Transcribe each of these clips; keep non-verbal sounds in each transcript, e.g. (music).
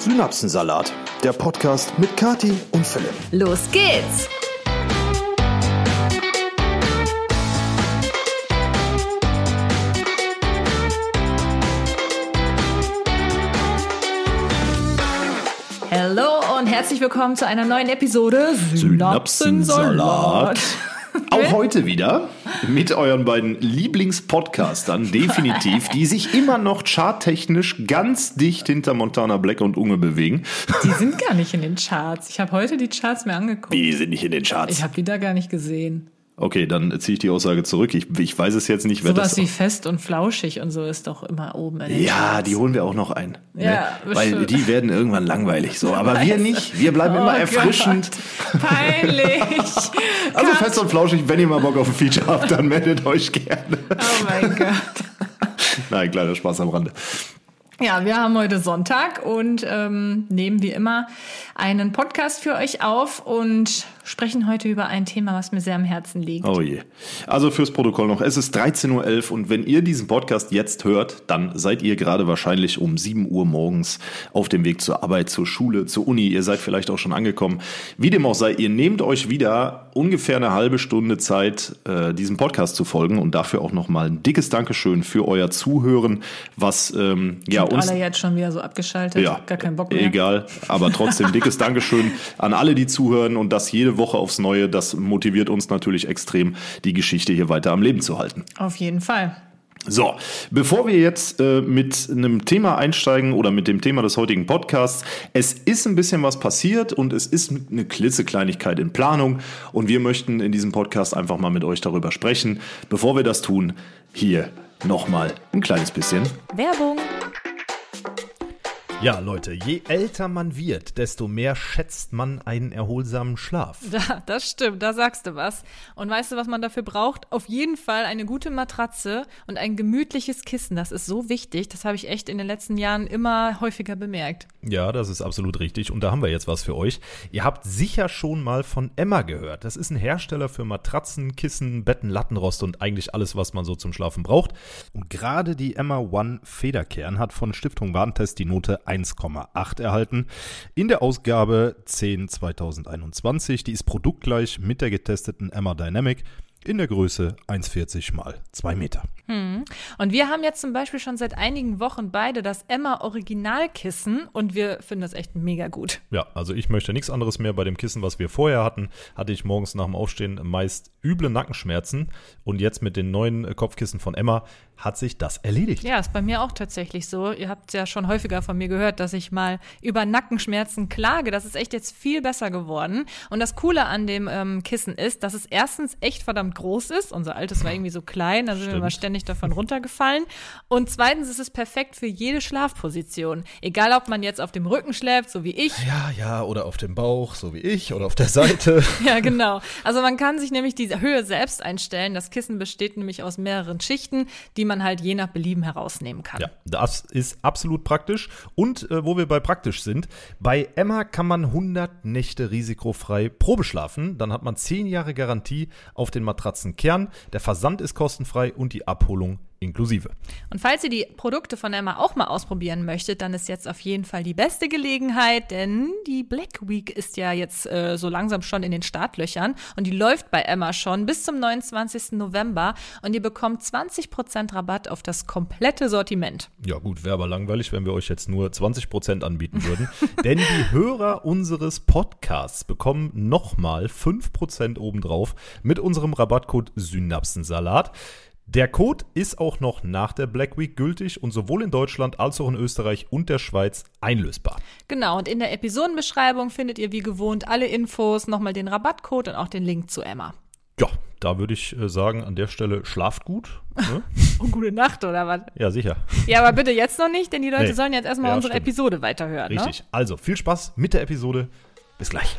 Synapsensalat, der Podcast mit Kati und Philipp. Los geht's! Hallo und herzlich willkommen zu einer neuen Episode Synapsensalat. Auch heute wieder mit euren beiden Lieblingspodcastern, definitiv, die sich immer noch charttechnisch ganz dicht hinter Montana Black und Unge bewegen. Die sind gar nicht in den Charts. Ich habe heute die Charts mir angeguckt. Die sind nicht in den Charts. Ich habe die da gar nicht gesehen. Okay, dann ziehe ich die Aussage zurück. Ich, ich weiß es jetzt nicht, wer Sowas das. wie fest und flauschig und so ist doch immer oben in den Ja, Charts. die holen wir auch noch ein. Ja, ne? Weil die werden irgendwann langweilig. So, aber (laughs) wir nicht. Wir bleiben immer Oh erfrischend. Gott, peinlich. (laughs) Also fest und flauschig, wenn ihr mal Bock auf ein Feature habt, dann meldet euch gerne. Oh mein (laughs) Gott. Nein, kleiner Spaß am Rande. Ja, wir haben heute Sonntag und ähm, nehmen wie immer einen Podcast für euch auf und sprechen heute über ein Thema, was mir sehr am Herzen liegt. Oh je. Also fürs Protokoll noch. Es ist 13.11 Uhr und wenn ihr diesen Podcast jetzt hört, dann seid ihr gerade wahrscheinlich um 7 Uhr morgens auf dem Weg zur Arbeit, zur Schule, zur Uni. Ihr seid vielleicht auch schon angekommen. Wie dem auch sei, ihr nehmt euch wieder ungefähr eine halbe Stunde Zeit, äh, diesem Podcast zu folgen und dafür auch nochmal ein dickes Dankeschön für euer Zuhören, was ähm, ja uns alle jetzt schon wieder so abgeschaltet, ja, gar keinen Bock mehr. Egal, aber trotzdem dickes (laughs) Dankeschön an alle, die zuhören und das jede Woche aufs Neue. Das motiviert uns natürlich extrem, die Geschichte hier weiter am Leben zu halten. Auf jeden Fall. So, bevor wir jetzt äh, mit einem Thema einsteigen oder mit dem Thema des heutigen Podcasts, es ist ein bisschen was passiert und es ist eine klitzekleinigkeit in Planung und wir möchten in diesem Podcast einfach mal mit euch darüber sprechen. Bevor wir das tun, hier nochmal ein kleines bisschen Werbung. Ja, Leute, je älter man wird, desto mehr schätzt man einen erholsamen Schlaf. (laughs) Da, das stimmt, da sagst du was. Und weißt du, was man dafür braucht? Auf jeden Fall eine gute Matratze und ein gemütliches Kissen. Das ist so wichtig. Das habe ich echt in den letzten Jahren immer häufiger bemerkt. Ja, das ist absolut richtig. Und da haben wir jetzt was für euch. Ihr habt sicher schon mal von Emma gehört. Das ist ein Hersteller für Matratzen, Kissen, Betten, Lattenrost und eigentlich alles, was man so zum Schlafen braucht. Und gerade die Emma One Federkern hat von Stiftung Warentest die Note 1,8 erhalten. In der Ausgabe 10 2021. Die ist produktgleich mit der getesteten Emma Dynamic in der Größe 1,40 mal 2 Meter. Und wir haben jetzt zum Beispiel schon seit einigen Wochen beide das Emma Originalkissen und wir finden das echt mega gut. Ja, also ich möchte nichts anderes mehr. Bei dem Kissen, was wir vorher hatten, hatte ich morgens nach dem Aufstehen meist üble Nackenschmerzen. Und jetzt mit den neuen Kopfkissen von Emma hat sich das erledigt. Ja, ist bei mir auch tatsächlich so. Ihr habt ja schon häufiger von mir gehört, dass ich mal über Nackenschmerzen klage. Das ist echt jetzt viel besser geworden. Und das Coole an dem ähm, Kissen ist, dass es erstens echt verdammt groß ist. Unser altes war irgendwie so klein, da sind wir Stimmt. immer ständig davon runtergefallen. Und zweitens ist es perfekt für jede Schlafposition. Egal, ob man jetzt auf dem Rücken schläft, so wie ich. Ja, ja, oder auf dem Bauch, so wie ich, oder auf der Seite. (laughs) Ja, genau. Also man kann sich nämlich diese Höhe selbst einstellen. Das Kissen besteht nämlich aus mehreren Schichten, die man halt je nach Belieben herausnehmen kann. Ja, das ist absolut praktisch. Und äh, wo wir bei praktisch sind, bei Emma kann man 100 Nächte risikofrei Probe schlafen. Dann hat man 10 Jahre Garantie auf den Matratzenkern. Der Versand ist kostenfrei und die Abholung inklusive. Und falls ihr die Produkte von Emma auch mal ausprobieren möchtet, dann ist jetzt auf jeden Fall die beste Gelegenheit, denn die Black Week ist ja jetzt äh, so langsam schon in den Startlöchern und die läuft bei Emma schon bis zum 29. November und ihr bekommt 20% Rabatt auf das komplette Sortiment. Ja gut, wäre aber langweilig, wenn wir euch jetzt nur 20% anbieten würden. (laughs) Denn die Hörer unseres Podcasts bekommen nochmal 5% obendrauf mit unserem Rabattcode Synapsensalat. Der Code ist auch noch nach der Black Week gültig und sowohl in Deutschland als auch in Österreich und der Schweiz einlösbar. Genau, und in der Episodenbeschreibung findet ihr wie gewohnt alle Infos, nochmal den Rabattcode und auch den Link zu Emma. Ja, da würde ich äh, sagen, an der Stelle schlaft gut. Ne? (laughs) Und gute Nacht, oder was? Ja, sicher. Ja, aber bitte jetzt noch nicht, denn die Leute Nee. sollen jetzt erstmal Ja, unsere stimmt. Episode weiterhören. Ne? Richtig. Also, viel Spaß mit der Episode. Bis gleich.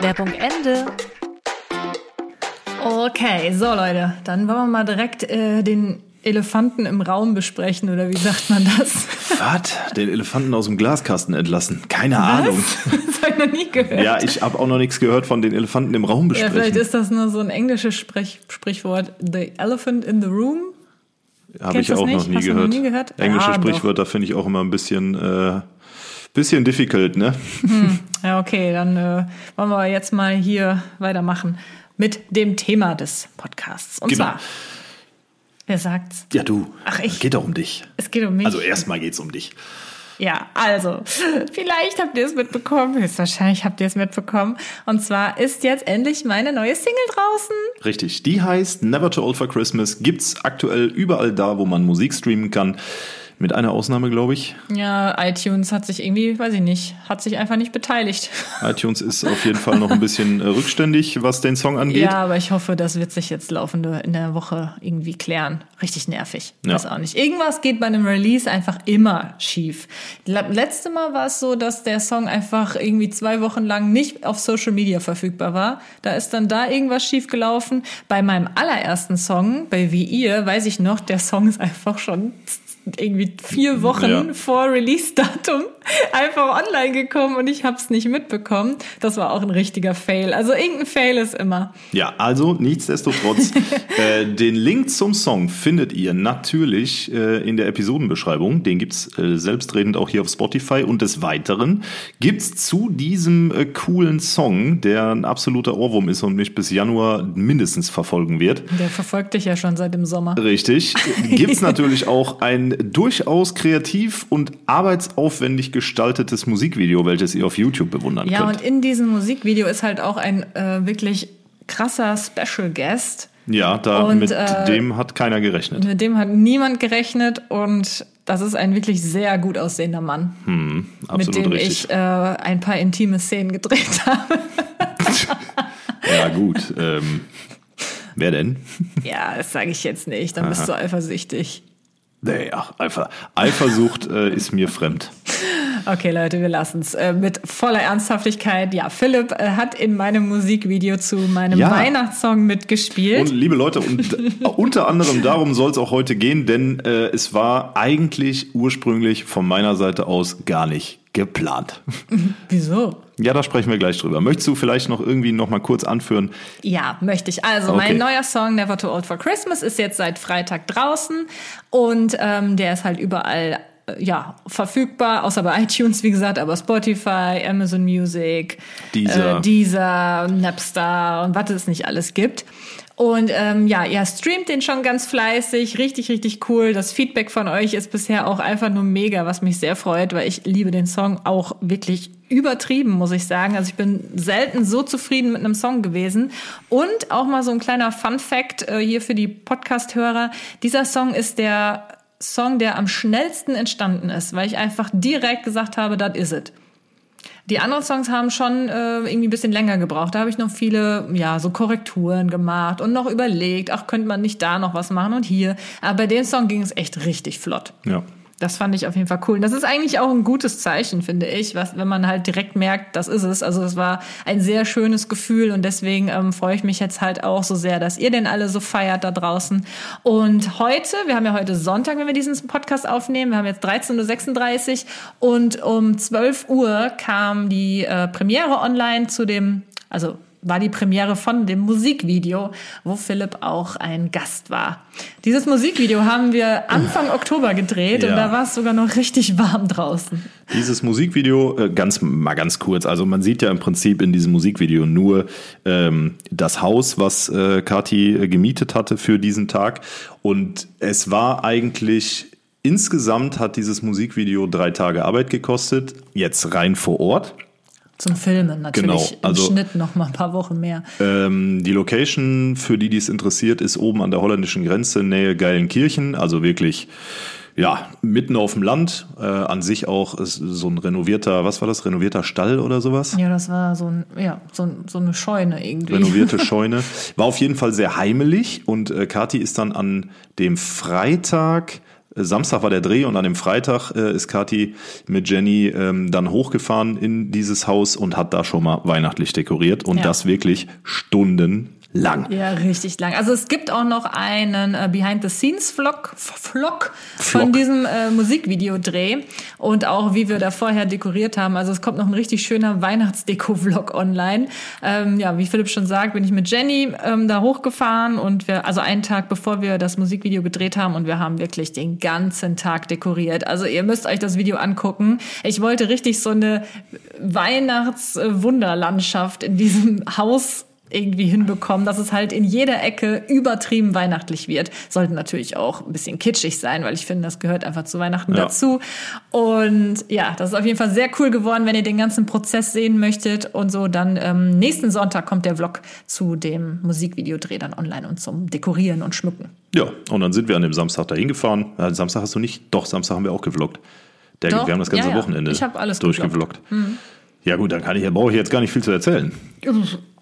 Werbung Ende. Okay, so Leute, dann wollen wir mal direkt äh, den Elefanten im Raum besprechen oder wie sagt man das? (laughs) Was? Den Elefanten aus dem Glaskasten entlassen? Keine Ahnung. (laughs) Das habe ich noch nie gehört. Ja, ich habe auch noch nichts gehört von den Elefanten im Raum Ja, vielleicht besprechen. ist das nur so ein englisches Sprech Sprichwort. The elephant in the room. Habe ich auch noch nie du noch gehört. nie gehört? Englische Ja. Sprichwörter finde ich auch immer ein bisschen, äh, bisschen difficult, ne? Ja, okay, dann äh, wollen wir jetzt mal hier weitermachen mit dem Thema des Podcasts. Und Genau. zwar, wer sagt's? Ja, du. Ach, ich- Es geht doch um dich. Es geht um mich. Also erstmal geht's um dich. Ja, also, vielleicht habt ihr es mitbekommen, höchstwahrscheinlich habt ihr es mitbekommen. Und zwar ist jetzt endlich meine neue Single draußen. Richtig. Die heißt Never Too Old for Christmas. Gibt's aktuell überall da, wo man Musik streamen kann. Mit einer Ausnahme, glaube ich. Ja, iTunes hat sich irgendwie, weiß ich nicht, hat sich einfach nicht beteiligt. iTunes ist auf jeden Fall noch ein bisschen äh, rückständig, was den Song angeht. Ja, aber ich hoffe, das wird sich jetzt laufende in der Woche irgendwie klären. Richtig nervig. Ja. Weiß auch nicht. Irgendwas geht bei einem Release einfach immer schief. Letzte Mal war es so, dass der Song einfach irgendwie zwei Wochen lang nicht auf Social Media verfügbar war. Da ist dann da irgendwas schief gelaufen. Bei meinem allerersten Song, bei Wie ihr, weiß ich noch, der Song ist einfach schon irgendwie vier Wochen Ja. vor Release-Datum einfach online gekommen und ich habe es nicht mitbekommen. Das war auch ein richtiger Fail. Also irgendein Fail ist immer. Ja, also nichtsdestotrotz, (laughs) äh, den Link zum Song findet ihr natürlich äh, in der Episodenbeschreibung. Den gibt's äh, selbstredend auch hier auf Spotify. Und des Weiteren gibt's zu diesem äh, coolen Song, der ein absoluter Ohrwurm ist und mich bis Januar mindestens verfolgen wird. Der verfolgt dich ja schon seit dem Sommer. Richtig. (laughs) Gibt's natürlich auch ein durchaus kreativ und arbeitsaufwendig gestaltetes Musikvideo, welches ihr auf YouTube bewundern Ja, könnt. und in diesem Musikvideo ist halt auch ein äh, wirklich krasser Special Guest. ja, da Und, mit äh, dem hat keiner gerechnet. Mit dem hat niemand gerechnet und das ist ein wirklich sehr gut aussehender Mann, mit Absolut dem richtig. ich äh, ein paar intime Szenen gedreht (laughs) habe. (laughs) Ja, gut. Ähm, wer denn? (laughs) ja, das sage ich jetzt nicht, dann bist du eifersüchtig. Ach, Eifer, Eifersucht äh, ist mir fremd. Okay, Leute, wir lassen es. Äh, mit voller Ernsthaftigkeit. Ja, Philipp äh, hat in meinem Musikvideo zu meinem Ja. Weihnachtssong mitgespielt. Und liebe Leute, und (laughs) unter anderem darum soll es auch heute gehen, denn äh, es war eigentlich ursprünglich von meiner Seite aus gar nicht geplant. (laughs) Wieso? Ja, da sprechen wir gleich drüber. Möchtest du vielleicht noch irgendwie noch mal kurz anführen? Ja, möchte ich. Also, Okay. mein neuer Song Never Too Old for Christmas ist jetzt seit Freitag draußen und ähm, der ist halt überall äh, ja, verfügbar, außer bei iTunes, wie gesagt, aber Spotify, Amazon Music, Deezer. äh, Deezer, Napster und was es nicht alles gibt. Und ähm, ja, ihr streamt den schon ganz fleißig, richtig, richtig cool. Das Feedback von euch ist bisher auch einfach nur mega, was mich sehr freut, weil ich liebe den Song auch wirklich übertrieben, muss ich sagen. Also ich bin selten so zufrieden mit einem Song gewesen. Und auch mal so ein kleiner Fun Fact äh, hier für die Podcast-Hörer. Dieser Song ist der Song, der am schnellsten entstanden ist, weil ich einfach direkt gesagt habe, das is it. Die anderen Songs haben schon äh, irgendwie ein bisschen länger gebraucht. Da habe ich noch viele, ja, so Korrekturen gemacht und noch überlegt, ach, könnte man nicht da noch was machen und hier. Aber bei dem Song ging es echt richtig flott. Ja. Das fand ich auf jeden Fall cool. Und das ist eigentlich auch ein gutes Zeichen, finde ich, was, wenn man halt direkt merkt, das ist es. Also es war ein sehr schönes Gefühl und deswegen ähm, freue ich mich jetzt halt auch so sehr, dass ihr den alle so feiert da draußen. Und heute, wir haben ja heute Sonntag, wenn wir diesen Podcast aufnehmen, wir haben jetzt 13.36 Uhr und um 12 Uhr kam die äh, Premiere online zu dem, also war die Premiere von dem Musikvideo, wo Philipp auch ein Gast war. Dieses Musikvideo haben wir Anfang (laughs) Oktober gedreht Ja. und da war es sogar noch richtig warm draußen. Dieses Musikvideo, äh, ganz mal ganz kurz, also man sieht ja im Prinzip in diesem Musikvideo nur ähm, das Haus, was äh, Kati äh, gemietet hatte für diesen Tag. Und es war eigentlich, insgesamt hat dieses Musikvideo drei Tage Arbeit gekostet, jetzt rein vor Ort. Zum Filmen natürlich Genau, also- im Schnitt noch mal ein paar Wochen mehr. Ähm, die Location, für die, die es interessiert, ist oben an der holländischen Grenze, Nähe Geilenkirchen, also wirklich, ja, mitten auf dem Land. Äh, an sich auch ist so ein renovierter, was war das, renovierter Stall oder sowas? Ja, das war so, ein, ja, so, so eine Scheune irgendwie. Renovierte (laughs) Scheune. War auf jeden Fall sehr heimelig und äh, Kati ist dann an dem Freitag, Samstag war der Dreh und an dem Freitag äh, ist Kati mit Jenny ähm, dann hochgefahren in dieses Haus und hat da schon mal weihnachtlich dekoriert und Ja. das wirklich Stunden lang. Ja, richtig lang. Also es gibt auch noch einen äh, Behind-the-Scenes-Vlog Vlog von diesem äh, Musikvideodreh und auch wie wir da vorher dekoriert haben. Also es kommt noch ein richtig schöner Weihnachtsdeko-Vlog online. Ähm, ja, wie Philipp schon sagt, bin ich mit Jenny ähm, da hochgefahren und wir, also einen Tag bevor wir das Musikvideo gedreht haben und wir haben wirklich den ganzen Tag dekoriert. Also ihr müsst euch das Video angucken. Ich wollte richtig so eine Weihnachtswunderlandschaft in diesem Haus irgendwie hinbekommen, dass es halt in jeder Ecke übertrieben weihnachtlich wird. Sollte natürlich auch ein bisschen kitschig sein, weil ich finde, das gehört einfach zu Weihnachten ja. dazu. Und ja, das ist auf jeden Fall sehr cool geworden, wenn ihr den ganzen Prozess sehen möchtet und so. Dann ähm, nächsten Sonntag kommt der Vlog zu dem Musikvideodreh dann online und zum Dekorieren und Schmücken. Ja, und dann sind wir an dem Samstag dahin gefahren. Ja, Samstag hast du nicht? Doch, Samstag haben wir auch gevloggt. Der, Doch, wir haben das ganze ja, ja. Wochenende ich alles durchgevloggt. Mhm. Ja gut, dann kann ich, brauche ich jetzt gar nicht viel zu erzählen.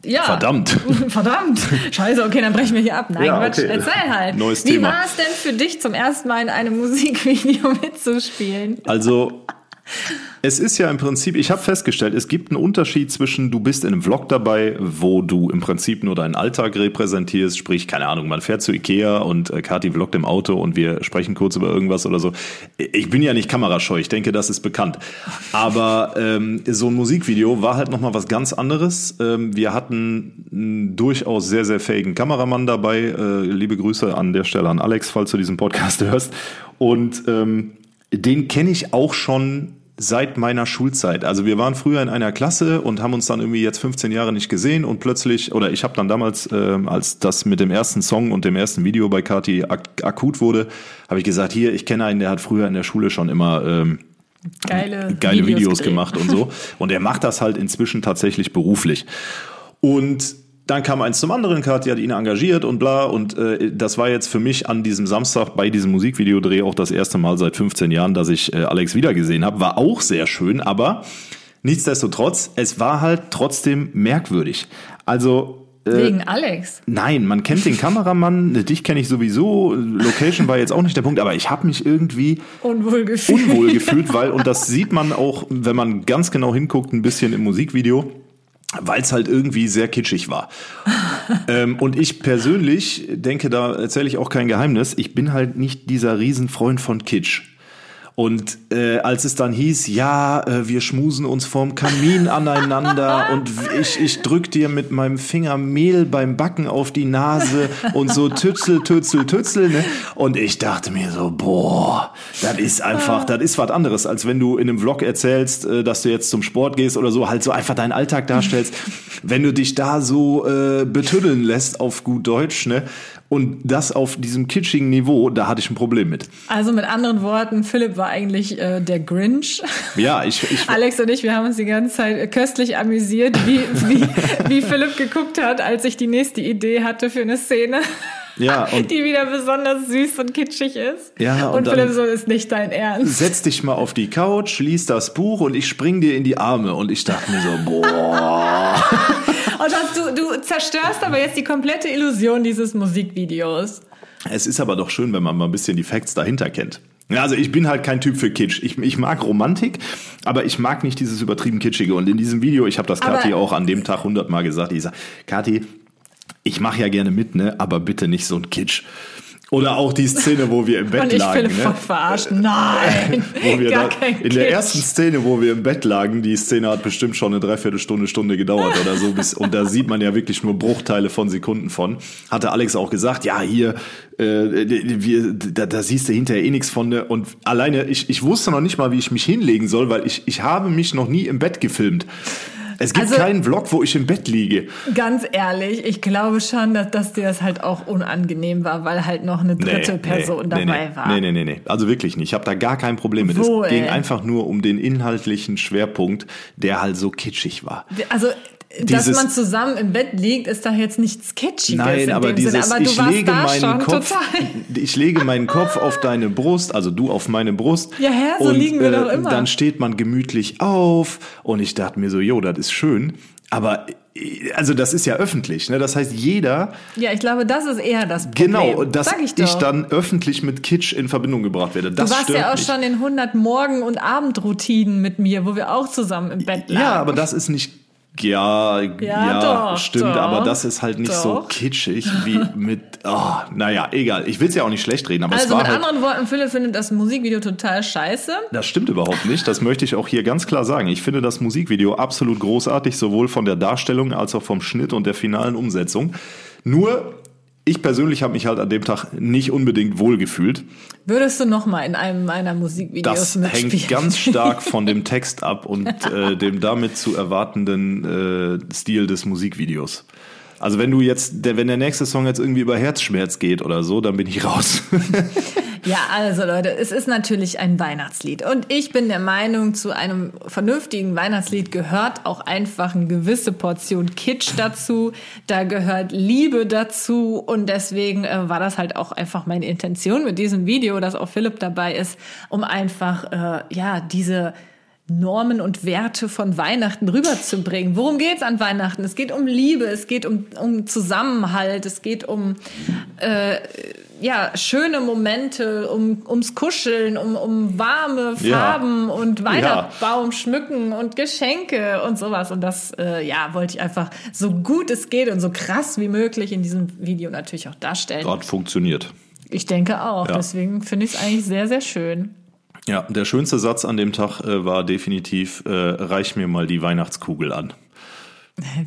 Ja. Verdammt. (laughs) Verdammt. Scheiße, okay, dann brechen wir hier ab. Nein, Ja, Quatsch, okay. erzähl halt. Neues Wie Thema. war es denn für dich zum ersten Mal in einem Musikvideo (laughs) mitzuspielen? Also, es ist ja im Prinzip, ich habe festgestellt, es gibt einen Unterschied zwischen, du bist in einem Vlog dabei, wo du im Prinzip nur deinen Alltag repräsentierst, sprich, keine Ahnung, man fährt zu Ikea und äh, Kathi vloggt im Auto und wir sprechen kurz über irgendwas oder so. Ich bin ja nicht kamerascheu, ich denke, das ist bekannt. Aber ähm, so ein Musikvideo war halt nochmal was ganz anderes. Ähm, wir hatten einen durchaus sehr, sehr fähigen Kameramann dabei. Äh, liebe Grüße an der Stelle an Alex, falls du diesen Podcast (laughs) hörst. Und ähm, den kenne ich auch schon seit meiner Schulzeit. Also wir waren früher in einer Klasse und haben uns dann irgendwie jetzt 15 Jahre nicht gesehen und plötzlich, oder ich habe dann damals, ähm, als das mit dem ersten Song und dem ersten Video bei Kati ak akut wurde, habe ich gesagt, hier, ich kenne einen, der hat früher in der Schule schon immer ähm, Geile, geile Videos, gedreht. gemacht und so. (laughs) Und er macht das halt inzwischen tatsächlich beruflich. Und dann kam eins zum anderen, Kathi hat ihn engagiert und bla. Und äh, das war jetzt für mich an diesem Samstag bei diesem Musikvideodreh auch das erste Mal seit 15 Jahren, dass ich äh, Alex wiedergesehen habe. War auch sehr schön, aber nichtsdestotrotz, es war halt trotzdem merkwürdig. Also äh, Wegen Alex. Nein, man kennt den Kameramann, (laughs) dich kenne ich sowieso, Location war jetzt auch nicht der Punkt, aber ich habe mich irgendwie Unwohl gefühlt. unwohl (laughs) gefühlt, weil, und das sieht man auch, wenn man ganz genau hinguckt, ein bisschen im Musikvideo, weil es halt irgendwie sehr kitschig war. (laughs) ähm, und ich persönlich denke, da erzähle ich auch kein Geheimnis, ich bin halt nicht dieser Riesenfreund von Kitsch. Und äh, als es dann hieß, ja, äh, wir schmusen uns vorm Kamin (laughs) aneinander und ich, ich drück dir mit meinem Finger Mehl beim Backen auf die Nase und so tützel, tützel, tützel. Ne? Und ich dachte mir so, boah, das ist einfach, das ist was anderes, als wenn du in einem Vlog erzählst, äh, dass du jetzt zum Sport gehst oder so, halt so einfach deinen Alltag darstellst. (laughs) wenn du dich da so äh, betüddeln lässt auf gut Deutsch, ne? Und das auf diesem kitschigen Niveau, da hatte ich ein Problem mit. Also mit anderen Worten, Philipp war eigentlich äh, der Grinch. Ja, ich, ich (laughs) Alex und ich, wir haben uns die ganze Zeit äh, köstlich amüsiert, wie, wie, (laughs) wie Philipp geguckt hat, als ich die nächste Idee hatte für eine Szene. Ja, (laughs) und- die wieder besonders süß und kitschig ist. Ja, und und, Philipp so ist nicht dein Ernst. setz dich mal auf die Couch, lies das Buch und ich spring dir in die Arme. Und ich dachte mir so, boah. Und das, du, du zerstörst aber jetzt die komplette Illusion dieses Musikvideos. Es ist aber doch schön, wenn man mal ein bisschen die Facts dahinter kennt. Also ich bin halt kein Typ für Kitsch. Ich, ich mag Romantik, aber ich mag nicht dieses übertrieben Kitschige. Und in diesem Video, ich habe das Kathi auch an dem Tag hundertmal gesagt, ich sag, Kathi, ich mache ja gerne mit, ne, aber bitte nicht so ein Kitsch. Oder auch die Szene, wo wir im Bett Und ich lagen. Philipp ne? verarscht. Nein, (laughs) wo wir gar da, kein in der Kitsch. ersten Szene, wo wir im Bett lagen, die Szene hat bestimmt schon eine Dreiviertelstunde, Stunde gedauert oder so, bis, und da sieht man ja wirklich nur Bruchteile von Sekunden von. Hatte Alex auch gesagt, ja, hier, äh, wir, da, da siehst du hinterher eh nichts von. Ne? Und alleine, ich, ich wusste noch nicht mal, wie ich mich hinlegen soll, weil ich, ich habe mich noch nie im Bett gefilmt. Es gibt Also- keinen Vlog, wo ich im Bett liege. Ganz ehrlich, ich glaube schon, dass, dass dir das halt auch unangenehm war, weil halt noch eine dritte Person dabei nee, war. Nee, nee, nee, nee. Also wirklich nicht. Ich habe da gar kein Problem mit. Wo, es ging einfach nur um den inhaltlichen Schwerpunkt, der halt so kitschig war. Also, dass Dieses- man zusammen im Bett liegt, ist doch jetzt nichts Sketchiges Nein, in aber dem dieses, Sinne. Aber du ich warst lege da meinen schon Kopf, total. (laughs) ich lege meinen Kopf auf deine Brust, also du auf meine Brust. Ja, hä, so und, liegen wir doch äh, immer. Dann steht man gemütlich auf und ich dachte mir so, jo, das ist schön, aber äh, also das ist ja öffentlich, ne? Das heißt, jeder Ja, ich glaube, das ist eher das Problem. genau, dass Sag ich, ich, doch. dann öffentlich mit Kitsch in Verbindung gebracht werde. Das du warst ja auch mich. schon in 100 Morgen- und Abendroutinen mit mir, wo wir auch zusammen im Bett lagen. Ja, aber das ist nicht Ja, ja, Ja, doch, stimmt, doch, aber das ist halt nicht so doch. kitschig wie (laughs) mit, oh, naja, egal. Ich will es ja auch nicht schlecht reden, aber es Also war mit halt, anderen Worten, Philipp findet das Musikvideo total scheiße. das stimmt überhaupt nicht. Das möchte ich auch hier ganz klar sagen. Ich finde das Musikvideo absolut großartig, sowohl von der Darstellung als auch vom Schnitt und der finalen Umsetzung. Nur, ich persönlich habe mich halt an dem Tag nicht unbedingt wohlgefühlt. Würdest du noch mal in einem meiner Musikvideos Das mitspielen? hängt ganz stark von dem (laughs) Text ab und äh, dem damit zu erwartenden äh, Stil des Musikvideos. Also wenn du jetzt, der, wenn der nächste Song jetzt irgendwie über Herzschmerz geht oder so, dann bin ich raus. (laughs) Ja, also Leute, es ist natürlich ein Weihnachtslied. Und ich bin der Meinung, zu einem vernünftigen Weihnachtslied gehört auch einfach eine gewisse Portion Kitsch dazu. Da gehört Liebe dazu. Und deswegen äh, war das halt auch einfach meine Intention mit diesem Video, dass auch Philipp dabei ist, um einfach, äh, ja, diese Normen und Werte von Weihnachten rüberzubringen. Worum geht's an Weihnachten? Es geht um Liebe, es geht um, um Zusammenhalt, es geht um äh, ja, schöne Momente, um, ums Kuscheln, um, um warme Ja. Farben und Weihnachtsbaum schmücken und Geschenke und sowas. Und das, äh, ja, wollte ich einfach so gut es geht und so krass wie möglich in diesem Video natürlich auch darstellen. Gott funktioniert. Ich denke auch. Ja. Deswegen finde ich es eigentlich sehr, sehr schön. Ja, der schönste Satz an dem Tag äh, war definitiv, äh, reich mir mal die Weihnachtskugel an.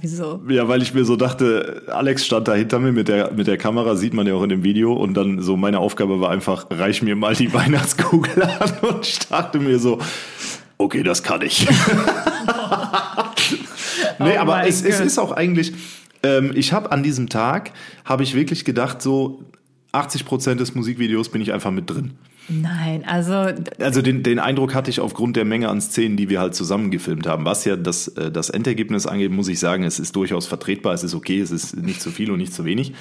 Wieso? Ja, weil ich mir so dachte, Alex stand da hinter mir mit der, mit der Kamera, sieht man ja auch in dem Video. Und dann so meine Aufgabe war einfach, reich mir mal die (laughs) Weihnachtskugel an. (laughs) Und ich dachte mir so, okay, das kann ich. (laughs) nee, Oh aber es, es ist auch eigentlich, ähm, ich habe an diesem Tag, habe ich wirklich gedacht, so 80 Prozent des Musikvideos bin ich einfach mit drin. Nein, also Also den, den Eindruck hatte ich aufgrund der Menge an Szenen, die wir halt zusammen gefilmt haben. Was ja das, äh, das Endergebnis angeht, muss ich sagen, es ist durchaus vertretbar, es ist okay, es ist nicht zu viel und nicht zu wenig.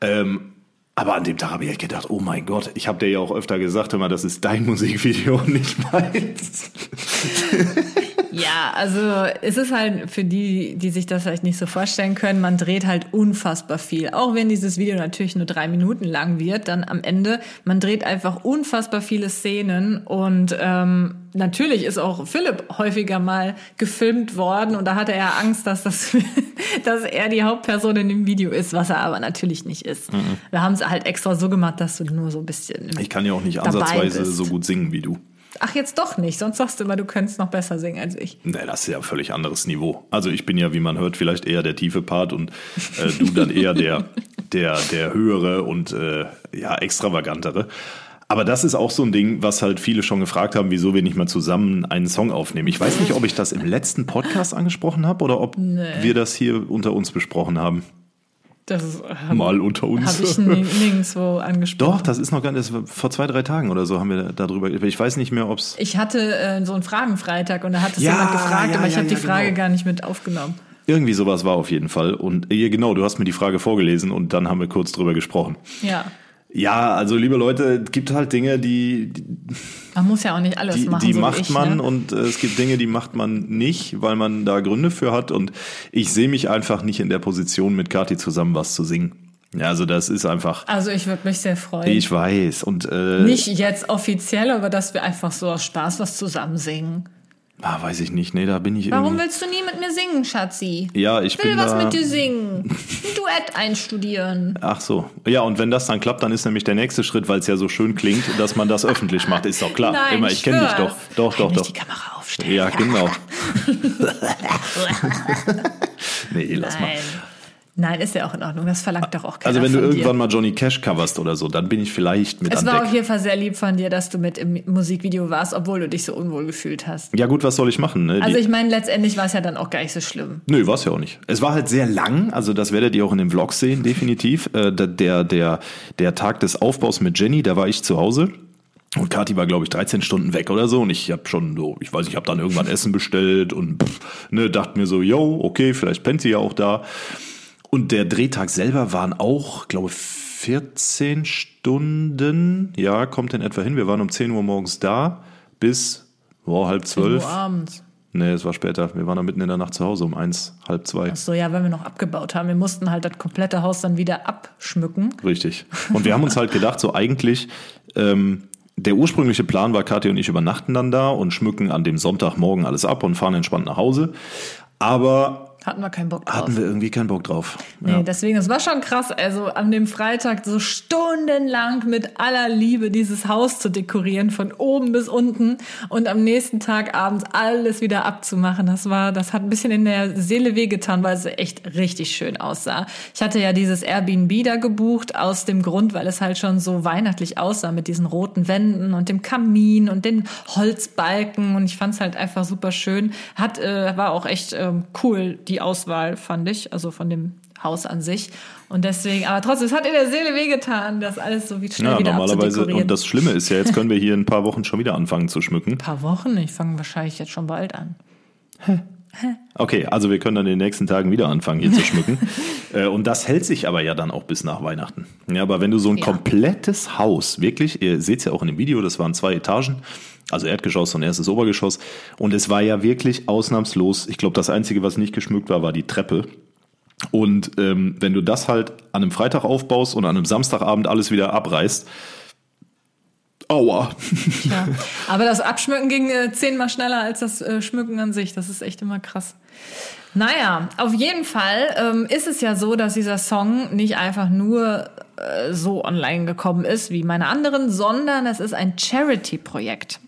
Ähm, aber an dem Tag habe ich gedacht, oh mein Gott, ich habe dir ja auch öfter gesagt, hör mal, das ist dein (laughs) Musikvideo und nicht meins. (laughs) Ja, also es ist halt für die, die sich das vielleicht nicht so vorstellen können, man dreht halt unfassbar viel. Auch wenn dieses Video natürlich nur drei Minuten lang wird, dann am Ende, man dreht einfach unfassbar viele Szenen und ähm, natürlich ist auch Philipp häufiger mal gefilmt worden und da hatte er Angst, dass, das, (laughs) dass er die Hauptperson in dem Video ist, was er aber natürlich nicht ist. Wir haben es halt extra so gemacht, dass du nur so ein bisschen Ich kann ja auch nicht ansatzweise bist. so gut singen wie du. Ach, jetzt doch nicht. Sonst sagst du immer, du könntest noch besser singen als ich. Nee, das ist ja ein völlig anderes Niveau. Also ich bin ja, wie man hört, vielleicht eher der tiefe Part und äh, du dann eher der, der, der höhere und äh, ja, extravagantere. Aber das ist auch so ein Ding, was halt viele schon gefragt haben, wieso wir nicht mal zusammen einen Song aufnehmen. Ich weiß nicht, ob ich das im letzten Podcast angesprochen habe oder ob wir das hier unter uns besprochen haben. Das habe Mal unter uns. hab ich nirgendwo angesprochen. Doch, das ist noch gar nicht, vor zwei, drei Tagen oder so haben wir darüber, ich weiß nicht mehr, ob es Ich hatte äh, so einen Fragenfreitag und da hat es Ja, jemand gefragt, ja, aber ich ja, habe die Frage genau. gar nicht mit aufgenommen. irgendwie sowas war auf jeden Fall. Und äh, genau, du hast mir die Frage vorgelesen und dann haben wir kurz drüber gesprochen. Ja. Ja, also liebe Leute, es gibt halt Dinge, die, die, Man muss ja auch nicht alles die, machen. die so macht ich, man Ne? und äh, es gibt Dinge, die macht man nicht, weil man da Gründe für hat. Und ich sehe mich einfach nicht in der Position, mit Kathi zusammen was zu singen. Ja, also das ist einfach, Also ich würde mich sehr freuen. ich weiß. Und äh, nicht jetzt offiziell, aber dass wir einfach so aus Spaß was zusammen singen. Ah, weiß ich nicht, nee, da bin ich Warum willst du nie mit mir singen, Schatzi? Ja, ich will bin was da, mit dir singen. (laughs) Ein Duett einstudieren. Ach so. Ja, und wenn das dann klappt, dann ist nämlich der nächste Schritt, weil es ja so schön klingt, dass man das öffentlich macht. Ist doch klar. (laughs) Nein, Immer, ich kenne dich doch. Doch, doch, Heimlich doch. die Kamera aufstellen. Ja, genau. (laughs) nee, lass mal. Nein. Ist ja auch in Ordnung. Das verlangt doch auch keiner Also wenn du von dir. irgendwann mal Johnny Cash coverst oder so, dann bin ich vielleicht mit Es war auf Deck. jeden Fall sehr lieb von dir, dass du mit im Musikvideo warst, obwohl du dich so unwohl gefühlt hast. Ja gut, was soll ich machen? Ne? Also ich meine, letztendlich war es ja dann auch gar nicht so schlimm. Nö, war es ja auch nicht. Es war halt sehr lang, also das werdet ihr auch in den Vlogs sehen, definitiv. Äh, der, der, der, der Tag des Aufbaus mit Jenny, da war ich zu Hause. Und Kathi war, glaube ich, 13 Stunden weg oder so. Und ich habe schon so, ich weiß nicht, ich habe dann irgendwann Essen bestellt und pff, ne, dachte mir so, yo, okay, vielleicht pennt sie ja auch da. Und der Drehtag selber waren auch, glaube ich, 14 Stunden. Ja, kommt in etwa hin. Wir waren um 10 Uhr morgens da bis oh, halb zwölf. Nur abends. Nee, es war später. Wir waren dann mitten in der Nacht zu Hause um eins, halb zwei. Ach so, ja, weil wir noch abgebaut haben. Wir mussten halt das komplette Haus dann wieder abschmücken. Richtig. Und wir haben uns halt gedacht, so eigentlich, ähm, der ursprüngliche Plan war, Kathi und ich übernachten dann da und schmücken an dem Sonntagmorgen alles ab und fahren entspannt nach Hause. Aber Hatten wir keinen Bock drauf. Hatten wir irgendwie keinen Bock drauf. Nee, Ja. deswegen, das war schon krass. Also an dem Freitag so stundenlang mit aller Liebe dieses Haus zu dekorieren, von oben bis unten und am nächsten Tag abends alles wieder abzumachen. Das war, das hat ein bisschen in der Seele wehgetan, weil es echt richtig schön aussah. Ich hatte ja dieses Airbnb da gebucht aus dem Grund, weil es halt schon so weihnachtlich aussah mit diesen roten Wänden und dem Kamin und den Holzbalken und ich fand es halt einfach super schön. Hat, äh, war auch echt ähm, cool, die Auswahl, fand ich, also von dem Haus an sich. Und deswegen, aber trotzdem, es hat in der Seele wehgetan, das alles so wie schnell Ja, wieder normalerweise, und das Schlimme ist ja, jetzt können wir hier in ein paar Wochen schon wieder anfangen zu schmücken. Ein paar Wochen, ich fange wahrscheinlich jetzt schon bald an. (laughs) Okay, also wir können dann in den nächsten Tagen wieder anfangen, hier zu (laughs) schmücken. Äh, Und das hält sich aber ja dann auch bis nach Weihnachten. Ja, aber wenn du so ein Ja. komplettes Haus, wirklich, ihr seht es ja auch in dem Video, das waren zwei Etagen, also Erdgeschoss und erstes Obergeschoss. Und es war ja wirklich ausnahmslos. Ich glaube, das Einzige, was nicht geschmückt war, war die Treppe. Und ähm, wenn du das halt an einem Freitag aufbaust und an einem Samstagabend alles wieder abreißt, aua. Ja. Aber das Abschmücken ging äh, zehnmal schneller als das äh, Schmücken an sich. Das ist echt immer krass. Naja, auf jeden Fall ähm, ist es ja so, dass dieser Song nicht einfach nur äh, so online gekommen ist wie meine anderen, sondern es ist ein Charity-Projekt.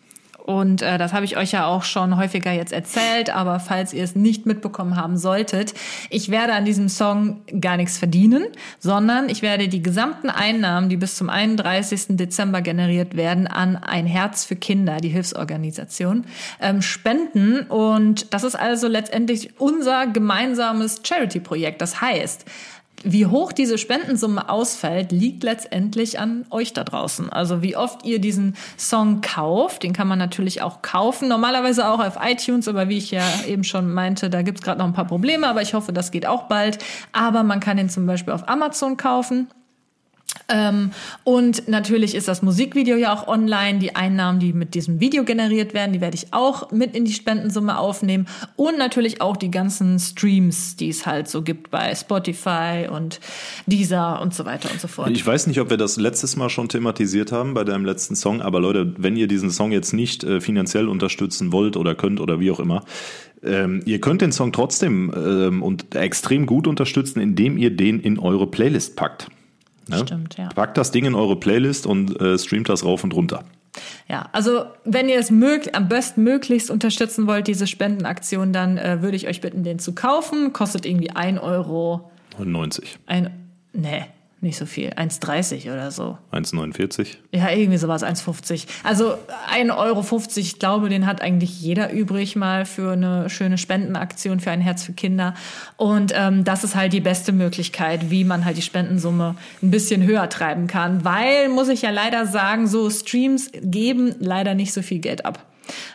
Und äh, das habe ich euch ja auch schon häufiger jetzt erzählt, aber falls ihr es nicht mitbekommen haben solltet, ich werde an diesem Song gar nichts verdienen, sondern ich werde die gesamten Einnahmen, die bis zum 31. Dezember generiert werden, an ein Herz für Kinder, die Hilfsorganisation, ähm, spenden. Und das ist also letztendlich unser gemeinsames Charity-Projekt. Das heißt, wie hoch diese Spendensumme ausfällt, liegt letztendlich an euch da draußen. Also wie oft ihr diesen Song kauft, den kann man natürlich auch kaufen. Normalerweise auch auf iTunes, aber wie ich ja eben schon meinte, da gibt's gerade noch ein paar Probleme, aber ich hoffe, das geht auch bald. Aber man kann den zum Beispiel auf Amazon kaufen. Ähm, und natürlich ist das Musikvideo ja auch online. Die Einnahmen, die mit diesem Video generiert werden, die werde ich auch mit in die Spendensumme aufnehmen. Und natürlich auch die ganzen Streams, die es halt so gibt bei Spotify und Deezer und so weiter und so fort. Ich weiß nicht, ob wir das letztes Mal schon thematisiert haben bei deinem letzten Song, aber Leute, wenn ihr diesen Song jetzt nicht äh, finanziell unterstützen wollt oder könnt oder wie auch immer, ähm, ihr könnt den Song trotzdem ähm, und extrem gut unterstützen, indem ihr den in eure Playlist packt. Ne? Stimmt, ja. Packt das Ding in eure Playlist und äh, streamt das rauf und runter. Ja, also wenn ihr es mög am besten möglichst unterstützen wollt, diese Spendenaktion, dann äh, würde ich euch bitten, den zu kaufen. Kostet irgendwie ein Euro. 90, Ein, nee, nicht so viel. 1,30 oder so. 1,49. Ja, irgendwie sowas, 1,50. Also 1,50 Euro, ich glaube, den hat eigentlich jeder übrig mal für eine schöne Spendenaktion für ein Herz für Kinder. Und ähm, das ist halt die beste Möglichkeit, wie man halt die Spendensumme ein bisschen höher treiben kann. Weil, muss ich ja leider sagen, so Streams geben leider nicht so viel Geld ab.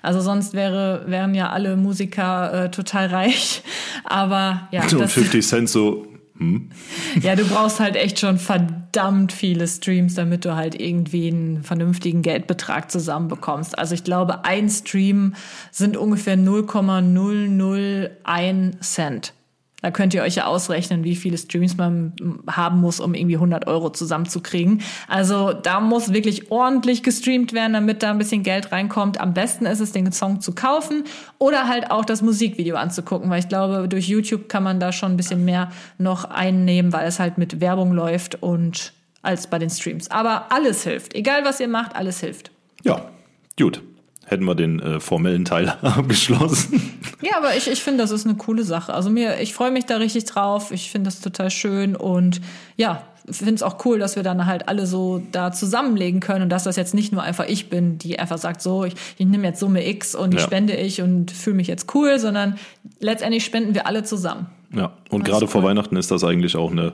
Also sonst wäre, wären ja alle Musiker äh, total reich. Aber ja, Und das, 50 Cent so, (laughs) ja, du brauchst halt echt schon verdammt viele Streams, damit du halt irgendwie einen vernünftigen Geldbetrag zusammenbekommst. Also ich glaube, ein Stream sind ungefähr 0,001 Cent. Da könnt ihr euch ja ausrechnen, wie viele Streams man haben muss, um irgendwie 100 Euro zusammenzukriegen. Also da muss wirklich ordentlich gestreamt werden, damit da ein bisschen Geld reinkommt. Am besten ist es, den Song zu kaufen oder halt auch das Musikvideo anzugucken, weil ich glaube, durch YouTube kann man da schon ein bisschen mehr noch einnehmen, weil es halt mit Werbung läuft und als bei den Streams. Aber alles hilft. Egal was ihr macht, alles hilft. ja, gut. Hätten wir den äh, formellen Teil (laughs) abgeschlossen. Ja, aber ich, ich finde, das ist eine coole Sache. Also mir, ich freue mich da richtig drauf. Ich finde das total schön und ja, finde es auch cool, dass wir dann halt alle so da zusammenlegen können und dass das jetzt nicht nur einfach ich bin, die einfach sagt, so, ich, ich nehme jetzt Summe X und die Ja. spende ich und fühle mich jetzt cool, sondern letztendlich spenden wir alle zusammen. Ja, und gerade ist vor cool. Weihnachten ist das eigentlich auch eine,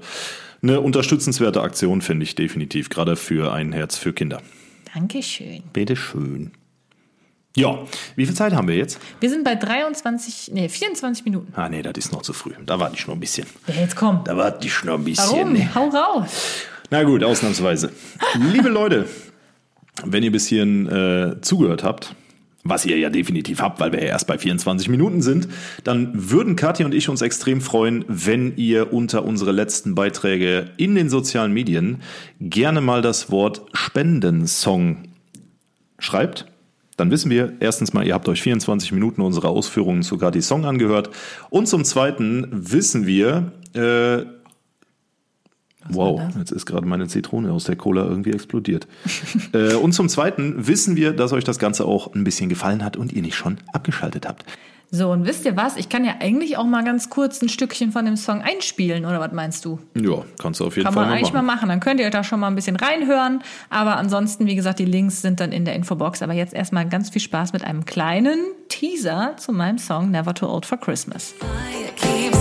eine unterstützenswerte Aktion, finde ich definitiv. Gerade für ein Herz für Kinder. Dankeschön. Bitte schön. Ja, wie viel Zeit haben wir jetzt? Wir sind bei 23, nee, 24 Minuten. Ah, nee, das ist noch zu früh. Da warte ich noch ein bisschen. Ja, jetzt komm. Da warte ich noch ein bisschen. Warum? ne? Hau raus. Na gut, ausnahmsweise. (laughs) Liebe Leute, wenn ihr bis hierhin äh, zugehört habt, was ihr ja definitiv habt, weil wir ja erst bei 24 Minuten sind, dann würden Kathi und ich uns extrem freuen, wenn ihr unter unsere letzten Beiträge in den sozialen Medien gerne mal das Wort Spendensong schreibt. Dann wissen wir erstens mal, ihr habt euch 24 Minuten unserer Ausführungen zu Gatis Song angehört. Und zum Zweiten wissen wir, äh, wow, jetzt ist gerade meine Zitrone aus der Cola irgendwie explodiert. (laughs) äh, und zum Zweiten wissen wir, dass euch das Ganze auch ein bisschen gefallen hat und ihr nicht schon abgeschaltet habt. So, und wisst ihr was? Ich kann ja eigentlich auch mal ganz kurz ein Stückchen von dem Song einspielen, oder was meinst du? Ja, kannst du auf jeden Kann Fall man mal eigentlich machen. mal machen. Dann könnt ihr da schon mal ein bisschen reinhören. Aber ansonsten, wie gesagt, die Links sind dann in der Infobox. Aber jetzt erstmal ganz viel Spaß mit einem kleinen Teaser zu meinem Song Never Too Old for Christmas. Fire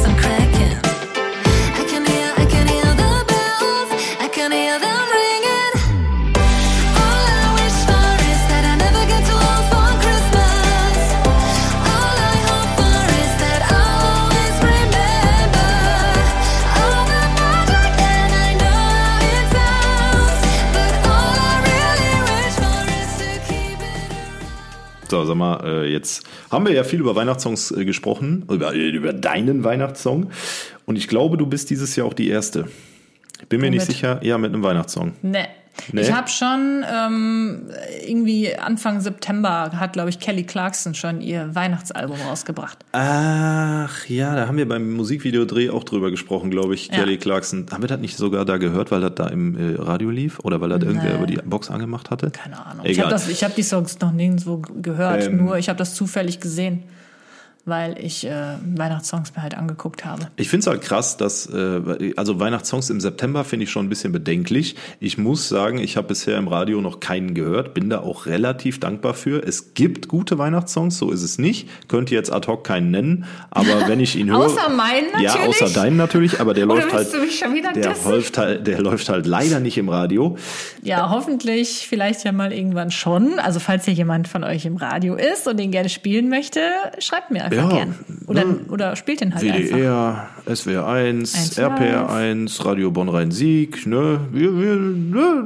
So, sag mal, äh, jetzt haben wir ja viel über Weihnachtssongs äh, gesprochen, über, über deinen Weihnachtssong. Und ich glaube, du bist dieses Jahr auch die Erste. Ich bin mir nicht Womit? sicher, ja, mit einem Weihnachtssong. Ne. Nee? Ich habe schon ähm, irgendwie Anfang September hat, glaube ich, Kelly Clarkson schon ihr Weihnachtsalbum rausgebracht. Ach ja, da haben wir beim Musikvideodreh auch drüber gesprochen, glaube ich, Ja. Kelly Clarkson. Haben wir das nicht sogar da gehört, weil das da im äh, Radio lief? Oder weil das irgendwer über die Box angemacht hatte? Keine Ahnung. Ich habe Egal. Ich hab die Songs noch nirgendwo gehört, Ähm. nur ich habe das zufällig gesehen, weil ich äh, Weihnachtssongs mir halt angeguckt habe. Ich finde es halt krass, dass, äh, also Weihnachtssongs im September finde ich schon ein bisschen bedenklich. Ich muss sagen, ich habe bisher im Radio noch keinen gehört, bin da auch relativ dankbar für. Es gibt gute Weihnachtssongs, so ist es nicht. Könnte jetzt ad hoc keinen nennen, aber (laughs) wenn ich ihn höre. Außer meinen Ja, natürlich. außer deinen natürlich, aber der (laughs) läuft halt. der, läuft halt, der läuft halt leider nicht im Radio. Ja, hoffentlich vielleicht ja mal irgendwann schon. Also falls hier jemand von euch im Radio ist und den gerne spielen möchte, schreibt mir einfach Ja, gern. Oder, ne? oder spielt den halt einfach. WDR, SWR 1, Eins RPR 1, Radio Bonn-Rhein-Sieg, ne? Wir, wir, ne?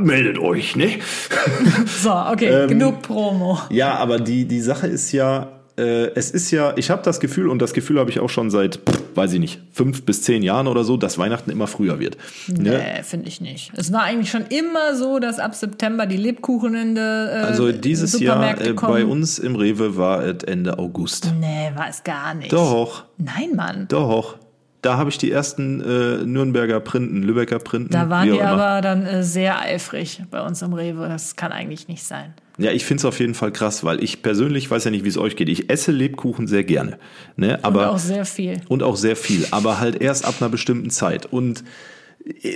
Meldet euch, ne? (laughs) So, okay, Ähm, genug Promo. Ja, aber die, die Sache ist ja, äh, es ist ja, ich habe das Gefühl, und das Gefühl habe ich auch schon seit, weiß ich nicht, fünf bis zehn Jahren oder so, dass Weihnachten immer früher wird. Ne? Nee, finde ich nicht. Es war eigentlich schon immer so, dass ab September die Lebkuchen in der äh, Also dieses Jahr äh, bei uns im Rewe war es Ende August. Nee, war es gar nicht. Doch, Nein, Mann. doch. Da habe ich die ersten äh, Nürnberger Printen, Lübecker Printen. Da waren die aber dann äh, sehr eifrig bei uns im Rewe. Das kann eigentlich nicht sein. Ja, ich finde es auf jeden Fall krass, weil ich persönlich weiß ja nicht, wie es euch geht. Ich esse Lebkuchen sehr gerne. Ne? Aber, Und auch sehr viel. und auch sehr viel, aber halt erst ab einer bestimmten Zeit. Und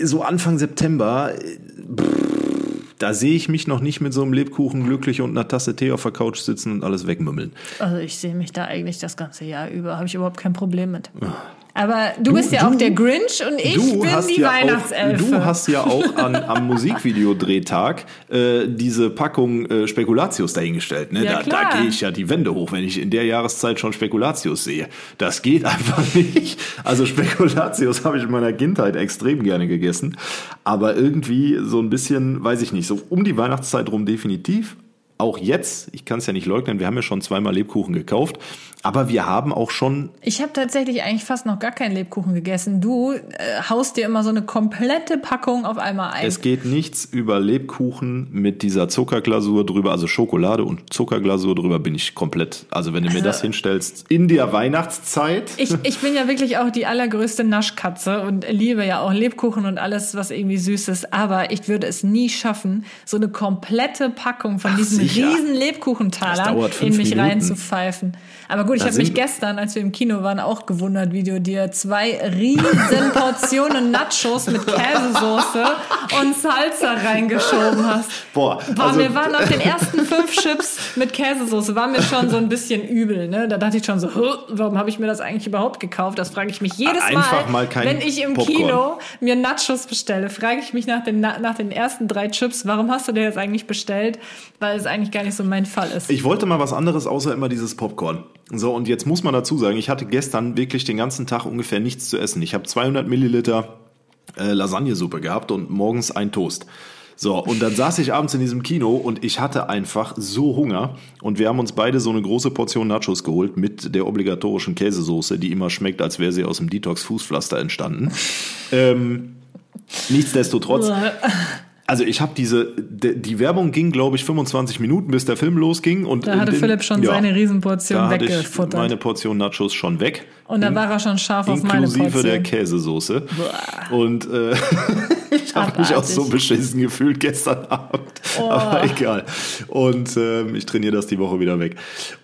so Anfang September, äh, da sehe ich mich noch nicht mit so einem Lebkuchen glücklich und einer Tasse Tee auf der Couch sitzen und alles wegmümmeln. Also ich sehe mich da eigentlich das ganze Jahr über. Habe ich überhaupt kein Problem mit. Aber du, bist ja du- auch der Grinch und ich bin die ja Weihnachtselfe. Auch, du hast ja auch an, am (laughs) Musikvideodrehtag äh, diese Packung äh, Spekulatius dahingestellt. Ne? Ja, da klar. da gehe ich ja die Wände hoch, wenn ich in der Jahreszeit schon Spekulatius sehe. Das geht (laughs) einfach nicht. Also Spekulatius habe ich in meiner Kindheit extrem gerne gegessen. Aber irgendwie so ein bisschen, weiß ich nicht, so um die Weihnachtszeit rum definitiv. Auch jetzt, ich kann es ja nicht leugnen, wir haben ja schon zweimal Lebkuchen gekauft, aber wir haben auch schon Ich habe tatsächlich eigentlich fast noch gar keinen Lebkuchen gegessen. Du äh, haust dir immer so eine komplette Packung auf einmal ein. Es geht nichts über Lebkuchen mit dieser Zuckerglasur drüber, also Schokolade und Zuckerglasur drüber bin ich komplett. Also wenn du mir das hinstellst in der Weihnachtszeit. Ich, ich bin ja wirklich auch die allergrößte Naschkatze und liebe ja auch Lebkuchen und alles, was irgendwie süß ist. Aber ich würde es nie schaffen, so eine komplette Packung von diesen sicher. Riesen fünf in mich reinzupfeifen. Aber gut, ich habe mich gestern, als wir im Kino waren, auch gewundert, wie du dir zwei riesen Portionen (laughs) Nachos mit Käsesoße und Salsa reingeschoben hast. Boah, War also- mir war nach den ersten fünf Chips mit Käsesoße, war mir schon so ein bisschen übel. Ne? Da dachte ich schon so, "Huh, warum habe ich mir das eigentlich überhaupt gekauft? Das frage ich mich jedes Einfach Mal, mal wenn ich im Popcorn. Kino mir Nachos bestelle, frage ich mich nach den, na- nach den ersten drei Chips, warum hast du dir das eigentlich bestellt? Weil es eigentlich gar nicht so mein Fall ist. Ich wollte mal was anderes außer immer dieses Popcorn. So, und jetzt muss man dazu sagen, ich hatte gestern wirklich den ganzen Tag ungefähr nichts zu essen. Ich habe 200 Milliliter äh, Lasagnesuppe gehabt und morgens ein Toast. So, und dann saß ich abends in diesem Kino und ich hatte einfach so Hunger. Und wir haben uns beide so eine große Portion Nachos geholt mit der obligatorischen Käsesoße, die immer schmeckt, als wäre sie aus dem Detox-Fußpflaster entstanden. ähm, nichtsdestotrotz Also ich habe diese, die, Werbung ging, glaube ich, 25 Minuten, bis der Film losging. Und Da hatte in- Philipp schon ja, seine Riesenportion da hatte ich weggefuttert. meine Portion Nachos schon weg. Und da war er schon scharf auf meine Inklusive Portion. der Käsesoße. Und äh, (laughs) habe mich auch so beschissen gefühlt gestern Abend. Oh. Aber egal. Und ähm, ich trainiere das die Woche wieder weg.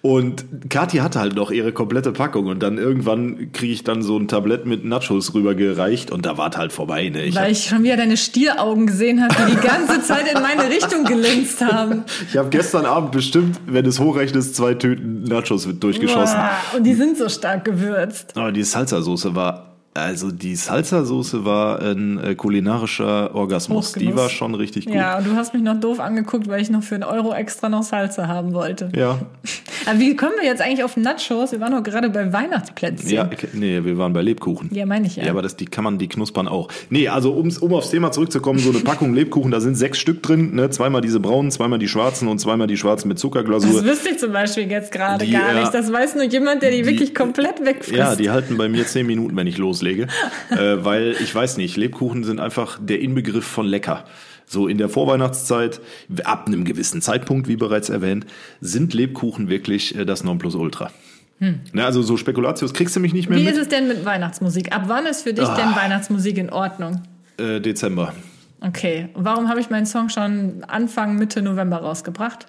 Und Kathi hatte halt noch ihre komplette Packung. Und dann irgendwann kriege ich dann so ein Tablett mit Nachos rübergereicht. Und da war es halt vorbei. Ne? Ich Weil hab- ich schon wieder deine Stieraugen gesehen habe, die die ganze Zeit in meine Richtung gelinst haben. (laughs) Ich habe gestern Abend bestimmt, wenn es hochrechnet, zwei Tüten Nachos durchgeschossen. Boah, Und die sind so stark gewürzt. Aber die Salsa-Soße war, also die Salsa-Soße war ein äh, kulinarischer Orgasmus. Die war schon richtig gut. Ja, und du hast mich noch doof angeguckt, weil ich noch für einen Euro extra noch Salsa haben wollte. Ja, (laughs) Aber wie kommen wir jetzt eigentlich auf Nachos? Wir waren doch gerade bei Weihnachtsplätzchen. ja, nee, wir waren bei Lebkuchen. Ja, meine ich ja. Ja, aber das, die kann man, die knuspern auch. Nee, also ums, um aufs Thema zurückzukommen, so eine Packung (laughs) Lebkuchen, da sind sechs Stück drin, ne? Zweimal diese braunen, zweimal die schwarzen und zweimal die schwarzen mit Das Zuckerglasur. wüsste ich zum Beispiel jetzt gerade gar äh, nicht. Das weiß nur jemand, der die, die- wirklich komplett wegfrisst. Ja, die halten bei mir zehn Minuten, wenn ich loslege. (laughs) äh, weil ich weiß nicht, Lebkuchen sind einfach der Inbegriff von lecker. So in der Vorweihnachtszeit, ab einem gewissen Zeitpunkt, wie bereits erwähnt, sind Lebkuchen wirklich äh, das Nonplusultra. Ne, also so Spekulatius kriegst du mich nicht mehr Hm. Wie mit. ist es denn mit Weihnachtsmusik? Ab wann ist für dich Ah. denn Weihnachtsmusik in Ordnung? Äh, Dezember. Okay. Warum habe ich meinen Song schon Anfang, Mitte November rausgebracht?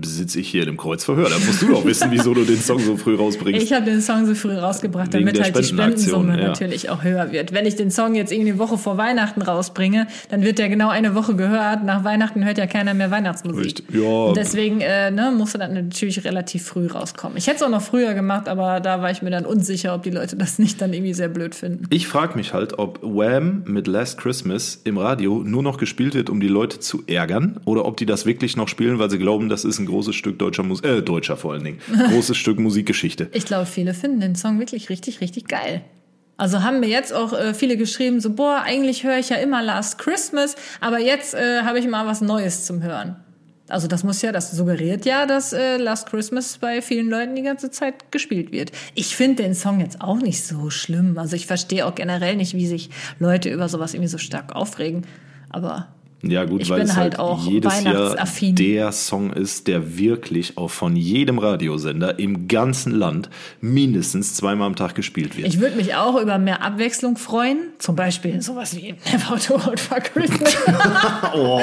Sitze ich hier in dem Kreuzverhör. Da musst du doch wissen, wieso du den Song so früh rausbringst. Ich habe den Song so früh rausgebracht, Wegen damit halt die Spendensumme ja. natürlich auch höher wird. Wenn ich den Song jetzt irgendwie eine Woche vor Weihnachten rausbringe, dann wird der genau eine Woche gehört. Nach Weihnachten hört ja keiner mehr Weihnachtsmusik. Richtig. Ja. Und deswegen äh, ne, musste dann natürlich relativ früh rauskommen. Ich hätte es auch noch früher gemacht, aber da war ich mir dann unsicher, ob die Leute das nicht dann irgendwie sehr blöd finden. Ich frage mich halt, ob Wham mit Last Christmas im Radio nur noch gespielt wird, um die Leute zu ärgern, oder ob die das wirklich noch spielen, weil sie glauben, das ist ein großes Stück deutscher Musik, äh, deutscher vor allen Dingen, (laughs) großes Stück Musikgeschichte. Ich glaube, viele finden den Song wirklich richtig, richtig geil. Also haben mir jetzt auch äh, viele geschrieben, so, boah, eigentlich höre ich ja immer Last Christmas, aber jetzt äh, habe ich mal was Neues zum Hören. Also das muss ja, das suggeriert ja, dass äh, Last Christmas bei vielen Leuten die ganze Zeit gespielt wird. Ich finde den Song jetzt auch nicht so schlimm. Also ich verstehe auch generell nicht, wie sich Leute über sowas irgendwie so stark aufregen. Aber Ja gut, Ich weil es halt halt auch jedes Jahr weihnachtsaffin. der Song ist, der wirklich auch von jedem Radiosender im ganzen Land mindestens zweimal am Tag gespielt wird. ich würde mich auch über mehr Abwechslung freuen. Zum Beispiel sowas wie (laughs) Never Too Old for Christmas. (laughs) oh,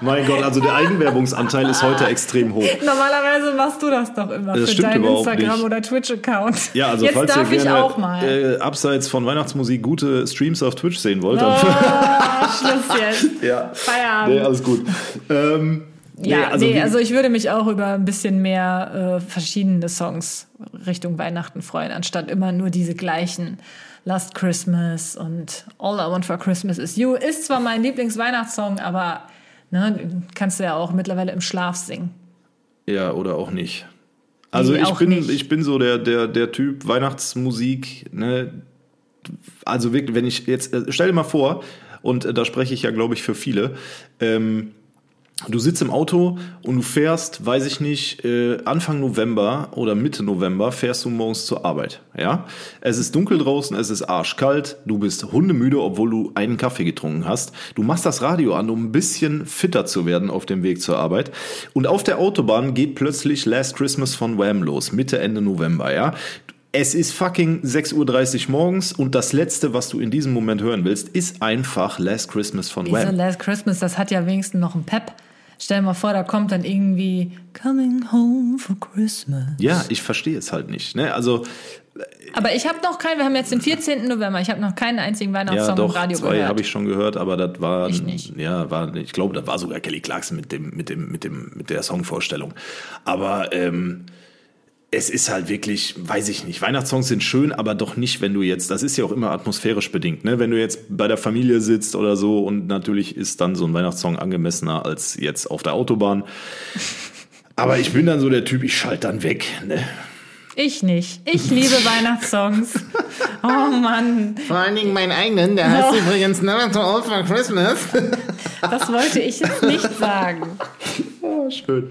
mein Gott, also der Eigenwerbungsanteil ist heute extrem hoch. Normalerweise machst du das doch immer Das für deinen Instagram- nicht. oder Twitch-Account. Ja, also Jetzt falls darf ihr ich gerne auch mal. Äh, abseits von Weihnachtsmusik gute Streams auf Twitch sehen wollt, oh, (laughs) Schluss jetzt. ja. Feierabend. Nee, alles gut. Ähm, ja, also, nee, also ich würde mich auch über ein bisschen mehr äh, verschiedene Songs Richtung Weihnachten freuen, anstatt immer nur diese gleichen. Last Christmas und All I Want for Christmas is You ist zwar mein Lieblingsweihnachtssong, aber ne, kannst du ja auch mittlerweile im Schlaf singen. ja, oder auch nicht. Also Nee, ich auch bin, nicht. ich bin so der, der, der Typ Weihnachtsmusik, ne? Also wirklich, wenn ich jetzt, äh, stell dir mal vor, und äh, da spreche ich ja, glaube ich, für viele, ähm, Du sitzt im Auto und du fährst, weiß ich nicht, äh, Anfang November oder Mitte November fährst du morgens zur Arbeit. Ja, es ist dunkel draußen, es ist arschkalt, du bist hundemüde, obwohl du einen Kaffee getrunken hast. Du machst das Radio an, um ein bisschen fitter zu werden auf dem Weg zur Arbeit. Und auf der Autobahn geht plötzlich Last Christmas von Wham los, Mitte Ende November. Ja, es ist fucking 6.30 Uhr morgens und das letzte, was du in diesem Moment hören willst, ist einfach Last Christmas von Wham. Last Christmas, das hat ja wenigstens noch einen Pep. Stell dir mal vor, da kommt dann irgendwie Coming Home for Christmas. Ja, ich verstehe es halt nicht. Ne? Also Aber ich habe noch keinen, wir haben jetzt den 14. November, ich habe noch keinen einzigen ja, Weihnachtssong doch im Radio zwei gehört. habe ich schon gehört, aber das war Ich nicht. ja war ich glaube, das war sogar Kelly Clarkson mit dem mit dem mit dem mit der Songvorstellung. Aber ähm, es ist halt wirklich, weiß ich nicht, Weihnachtssongs sind schön, aber doch nicht, wenn du jetzt, das ist ja auch immer atmosphärisch bedingt, ne? Wenn du jetzt bei der Familie sitzt oder so und natürlich ist dann so ein Weihnachtssong angemessener als jetzt auf der Autobahn. (laughs) Aber ich bin dann so der Typ, ich schalte dann weg, ne? Ich nicht. Ich liebe (laughs) Weihnachtssongs. Oh Mann, Vor allen Dingen meinen eigenen, der heißt übrigens Never Too Old for Christmas. das wollte ich jetzt nicht sagen. (laughs) Oh, schön.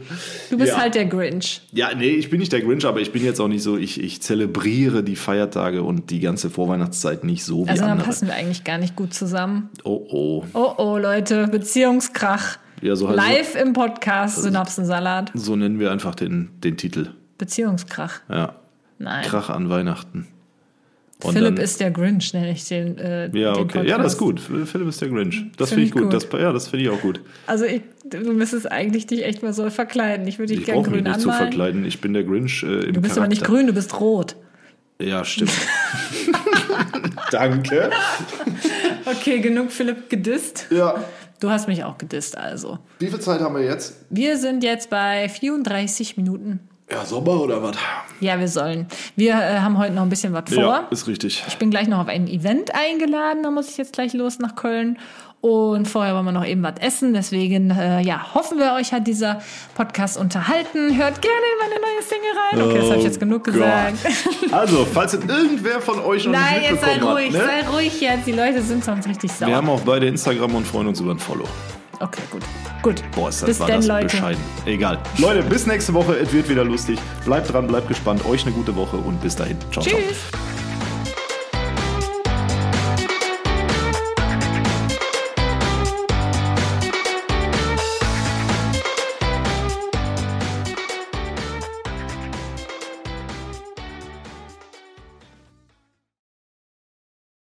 Du bist Ja. halt der Grinch. Ja, nee, ich bin nicht der Grinch, aber ich bin jetzt auch nicht so, ich, ich zelebriere die Feiertage und die ganze Vorweihnachtszeit nicht so wie Also dann andere. passen wir eigentlich gar nicht gut zusammen. Oh, oh. Oh oh, Leute, Beziehungskrach. Ja, so halt Live im Podcast Synapsensalat. So nennen wir einfach den, den Titel. Beziehungskrach. Ja. Nein. Krach an Weihnachten. Und Philipp dann- ist der Grinch, nenne ich den. Äh, Ja, den okay. Ja, das ist Podcast. gut. Philipp ist der Grinch. Das Find finde ich ich gut. gut. Das, ja, das finde ich auch gut. Also ich, du müsstest eigentlich dich echt mal so verkleiden. Ich würde dich Ich gerne brauche mich grün nicht zu anmalen. verkleiden. Ich bin der Grinch äh, im Du bist aber nicht Charakter. grün, du bist rot. Ja, stimmt. (laughs) Danke. Okay, genug Philipp gedisst. Ja. Du hast mich auch gedisst, also. Wie viel Zeit haben wir jetzt? Wir sind jetzt bei 34 Minuten. Ja, Sommer oder was? Ja, wir sollen. Wir äh, haben heute noch ein bisschen was vor. Ja, ist richtig. Ich bin gleich noch auf ein Event eingeladen, da muss ich jetzt gleich los nach Köln. Und vorher wollen wir noch eben was essen. Deswegen, äh, ja, hoffen wir, euch hat dieser Podcast unterhalten. Hört gerne in meine neue Single rein. Okay, das habe ich jetzt genug Oh gesagt. Gott. Also, falls irgendwer von euch noch Nein, nicht jetzt sei ruhig, hat, ne? sei ruhig jetzt. Die Leute sind sonst richtig sauer. Wir haben auch beide Instagram und freuen uns über ein Follow. Okay, gut. Gut. Boah, ist das, Bis war denn, das Leute. bescheiden. Egal. Leute, bis nächste Woche. Es wird wieder lustig. Bleibt dran, bleibt gespannt. Euch eine gute Woche und bis dahin. Ciao, ciao. Tschüss.